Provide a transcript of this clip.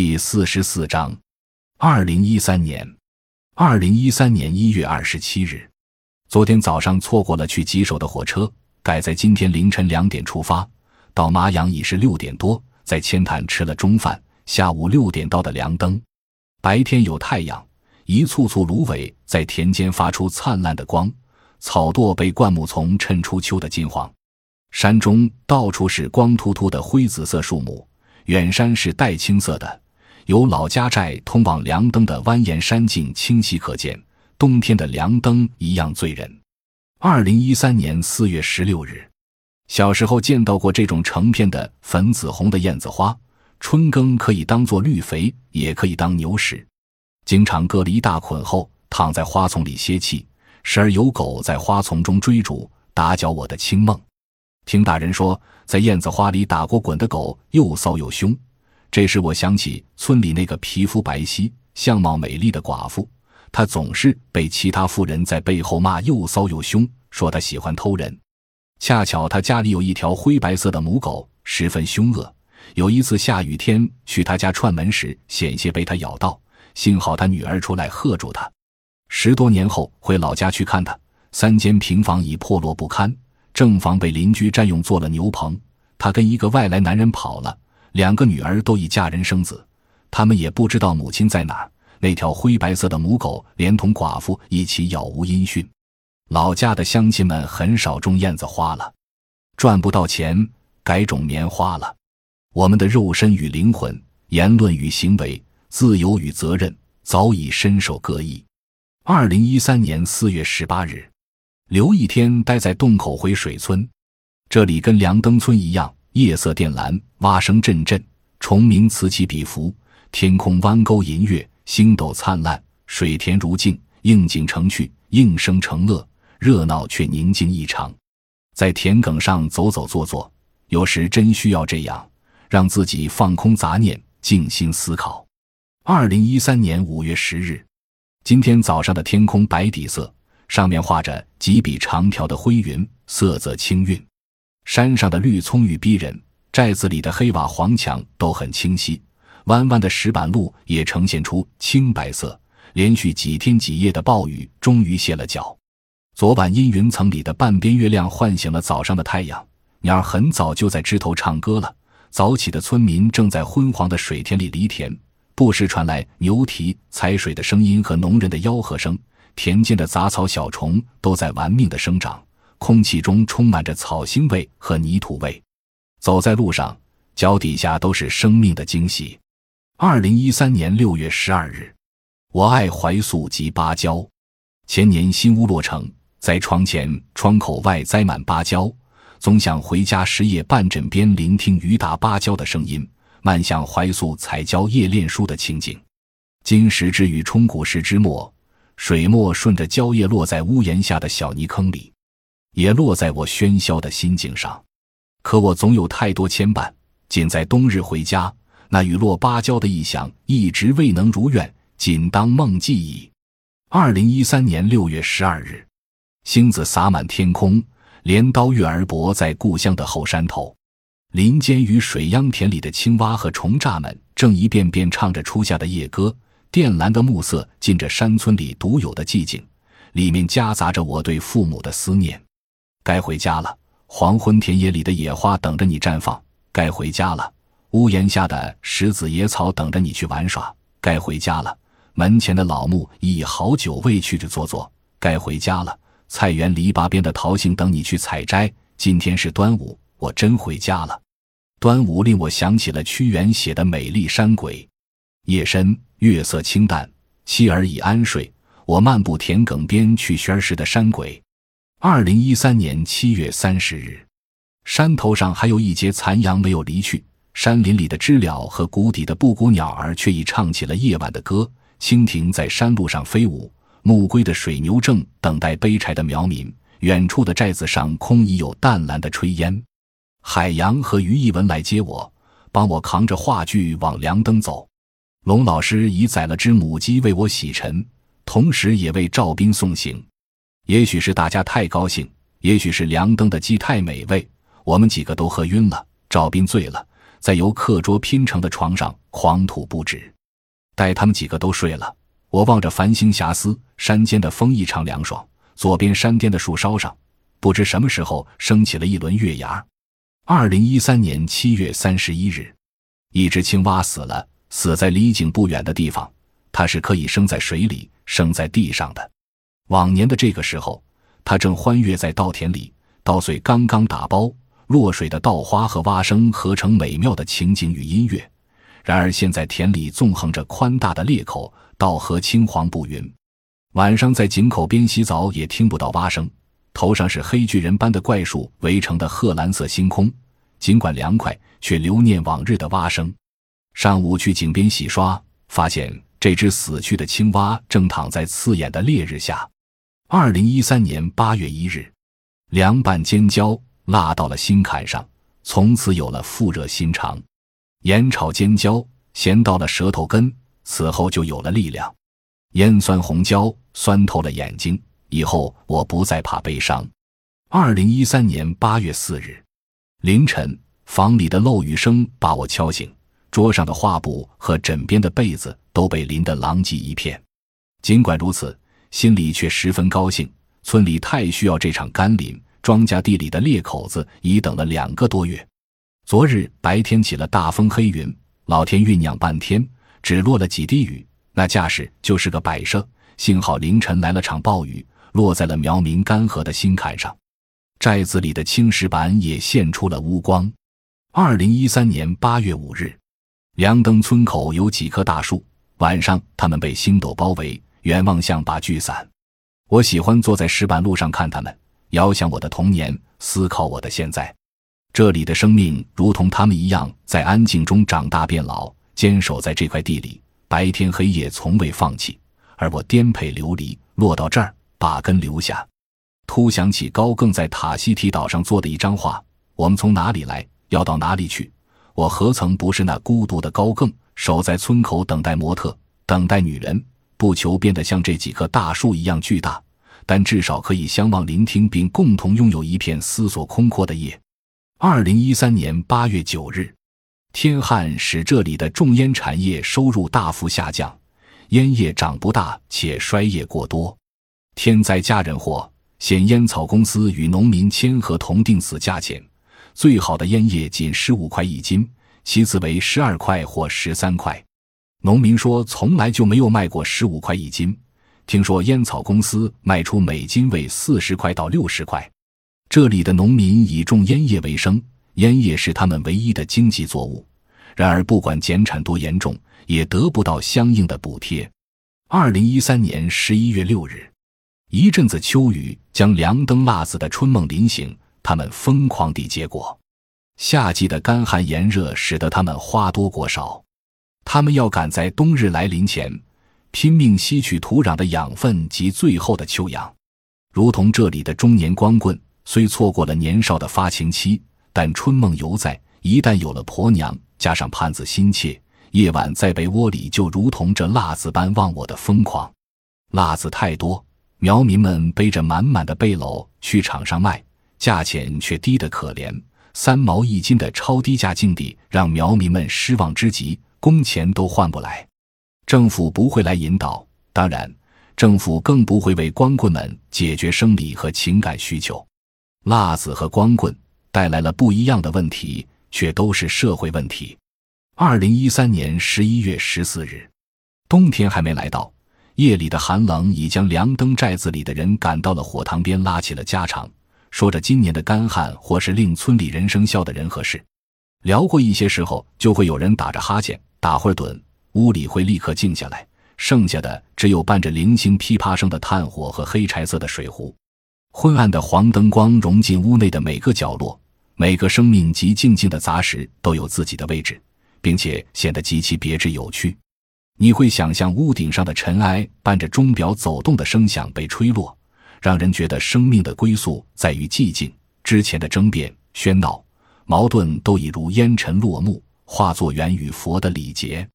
第四十四章，二零一三年，二零一三年一月二十七日，昨天早上错过了去吉首的火车，改在今天凌晨两点出发。到麻阳已是六点多，在千潭吃了中饭。下午六点到的凉灯，白天有太阳，一簇簇芦苇在田间发出灿烂的光，草垛被灌木丛衬出秋的金黄，山中到处是光秃秃的灰紫色树木。远山是带青色的，由老家寨通往凉灯的蜿蜒山径清晰可见。冬天的凉灯一样醉人。二零一三年四月十六日，小时候见到过这种成片的粉紫红的燕子花，春耕可以当做绿肥，也可以当牛食。经常割了一大捆后，躺在花丛里歇气，时而有狗在花丛中追逐，打搅我的清梦。听大人说，在燕子花里打过滚的狗又骚又凶。这时我想起村里那个皮肤白皙、相貌美丽的寡妇，她总是被其他妇人在背后骂又骚又凶，说她喜欢偷人。恰巧她家里有一条灰白色的母狗，十分凶恶。有一次下雨天去她家串门时，险些被它咬到，幸好她女儿出来喝住她。十多年后回老家去看她，三间平房已破落不堪。正房被邻居占用做了牛棚，他跟一个外来男人跑了，两个女儿都已嫁人生子，他们也不知道母亲在哪儿。那条灰白色的母狗连同寡妇一起杳无音讯，老家的乡亲们很少种燕子花了，赚不到钱，改种棉花了。我们的肉身与灵魂，言论与行为，自由与责任，早已深受各异。二零一三年四月十八日。刘一天待在洞口回水村，这里跟梁登村一样，夜色靛蓝，蛙声阵阵，虫鸣此起彼伏，天空弯钩银月，星斗灿烂，水田如镜，应景成趣，应声成乐，热闹却宁静异常。在田埂上走走坐坐，有时真需要这样，让自己放空杂念，静心思考。二零一三年五月十日，今天早上的天空白底色。上面画着几笔长条的灰云，色泽清韵。山上的绿葱郁逼人，寨子里的黑瓦黄墙都很清晰。弯弯的石板路也呈现出青白色。连续几天几夜的暴雨终于歇了脚。昨晚阴云层里的半边月亮唤醒了早上的太阳，鸟儿很早就在枝头唱歌了。早起的村民正在昏黄的水田里犁田，不时传来牛蹄踩水的声音和农人的吆喝声。田间的杂草小虫都在玩命的生长，空气中充满着草腥味和泥土味。走在路上，脚底下都是生命的惊喜。二零一三年六月十二日，我爱怀素及芭蕉。前年新屋落成，在窗前窗口外栽满芭蕉，总想回家时夜半枕边聆听雨打芭蕉的声音，漫想怀素采蕉夜练书的情景。金石之雨冲古时之末。水墨顺着蕉叶落在屋檐下的小泥坑里，也落在我喧嚣的心境上。可我总有太多牵绊，仅在冬日回家，那雨落芭蕉的意象一直未能如愿，仅当梦记忆。二零一三年六月十二日，星子洒满天空，镰刀月儿泊在故乡的后山头，林间与水秧田里的青蛙和虫蚱们正一遍遍唱着初夏的夜歌。靛蓝的暮色浸着山村里独有的寂静，里面夹杂着我对父母的思念。该回家了，黄昏田野里的野花等着你绽放。该回家了，屋檐下的石子野草等着你去玩耍。该回家了，门前的老木已好久未去去坐坐。该回家了，菜园篱笆边的桃杏等你去采摘。今天是端午，我真回家了。端午令我想起了屈原写的美丽山鬼。夜深，月色清淡，妻儿已安睡。我漫步田埂边，去寻儿时的山鬼。二零一三年七月三十日，山头上还有一节残阳没有离去。山林里的知了和谷底的布谷鸟儿却已唱起了夜晚的歌。蜻蜓在山路上飞舞，暮归的水牛正等待背柴的苗民。远处的寨子上空已有淡蓝的炊烟。海洋和于一文来接我，帮我扛着话剧往凉灯走。龙老师已宰了只母鸡为我洗尘，同时也为赵斌送行。也许是大家太高兴，也许是凉灯的鸡太美味，我们几个都喝晕了。赵斌醉了，在由课桌拼成的床上狂吐不止。待他们几个都睡了，我望着繁星霞丝，山间的风异常凉爽。左边山巅的树梢上，不知什么时候升起了一轮月牙。二零一三年七月三十一日，一只青蛙死了，死在离井不远的地方。它是可以生在水里、生在地上的。往年的这个时候，它正欢跃在稻田里，稻穗刚刚打包，落水的稻花和蛙声合成美妙的情景与音乐。然而现在田里纵横着宽大的裂口，稻禾青黄不匀。晚上在井口边洗澡也听不到蛙声。头上是黑巨人般的怪树围成的褐蓝色星空，尽管凉快，却留念往日的蛙声。上午去井边洗刷，发现这只死去的青蛙正躺在刺眼的烈日下。二零一三年八月一日，凉拌尖椒辣到了心坎上，从此有了腹热心肠；盐炒尖椒咸到了舌头根，此后就有了力量；腌酸红椒酸透了眼睛。以后我不再怕悲伤。二零一三年八月四日凌晨，房里的漏雨声把我敲醒，桌上的画布和枕边的被子都被淋得狼藉一片。尽管如此，心里却十分高兴。村里太需要这场甘霖，庄稼地里的裂口子已等了两个多月。昨日白天起了大风黑云，老天酝酿半天，只落了几滴雨，那架势就是个摆设。幸好凌晨来了场暴雨。落在了苗民干涸的心坎上，寨子里的青石板也现出了乌光。二零一三年八月五日，梁登村口有几棵大树，晚上它们被星斗包围，远望像把巨伞。我喜欢坐在石板路上看它们，遥想我的童年，思考我的现在。这里的生命如同他们一样，在安静中长大变老，坚守在这块地里，白天黑夜从未放弃。而我颠沛流离，落到这儿。把根留下，突想起高更在塔希提岛上做的一张画：我们从哪里来，要到哪里去？我何曾不是那孤独的高更，守在村口等待模特，等待女人，不求变得像这几棵大树一样巨大，但至少可以相望、聆听，并共同拥有一片思索空阔的夜。二零一三年八月九日，天旱使这里的种烟产业收入大幅下降，烟叶长不大，且衰叶过多。天灾加人祸，现烟草公司与农民签合同定死价钱，最好的烟叶仅十五块一斤，其次为十二块或十三块。农民说从来就没有卖过十五块一斤，听说烟草公司卖出每斤为四十块到六十块。这里的农民以种烟叶为生，烟叶是他们唯一的经济作物。然而，不管减产多严重，也得不到相应的补贴。二零一三年十一月六日。一阵子秋雨将凉灯辣子的春梦淋醒，他们疯狂地结果。夏季的干旱炎热使得他们花多果少，他们要赶在冬日来临前拼命吸取土壤的养分及最后的秋阳。如同这里的中年光棍，虽错过了年少的发情期，但春梦犹在。一旦有了婆娘，加上盼子心切，夜晚在被窝里就如同这辣子般忘我的疯狂。辣子太多。苗民们背着满满的背篓去场上卖，价钱却低得可怜，三毛一斤的超低价境地让苗民们失望之极，工钱都换不来。政府不会来引导，当然，政府更不会为光棍们解决生理和情感需求。辣子和光棍带来了不一样的问题，却都是社会问题。二零一三年十一月十四日，冬天还没来到。夜里的寒冷已将凉灯寨子里的人赶到了火塘边，拉起了家常，说着今年的干旱或是令村里人生笑的人和事。聊过一些时候，就会有人打着哈欠，打会儿盹，屋里会立刻静下来，剩下的只有伴着零星噼啪声的炭火和黑柴色的水壶。昏暗的黄灯光融进屋内的每个角落，每个生命及静静的杂食都有自己的位置，并且显得极其别致有趣。你会想象屋顶上的尘埃伴着钟表走动的声响被吹落，让人觉得生命的归宿在于寂静。之前的争辩、喧闹、矛盾都已如烟尘落幕，化作缘与佛的礼节。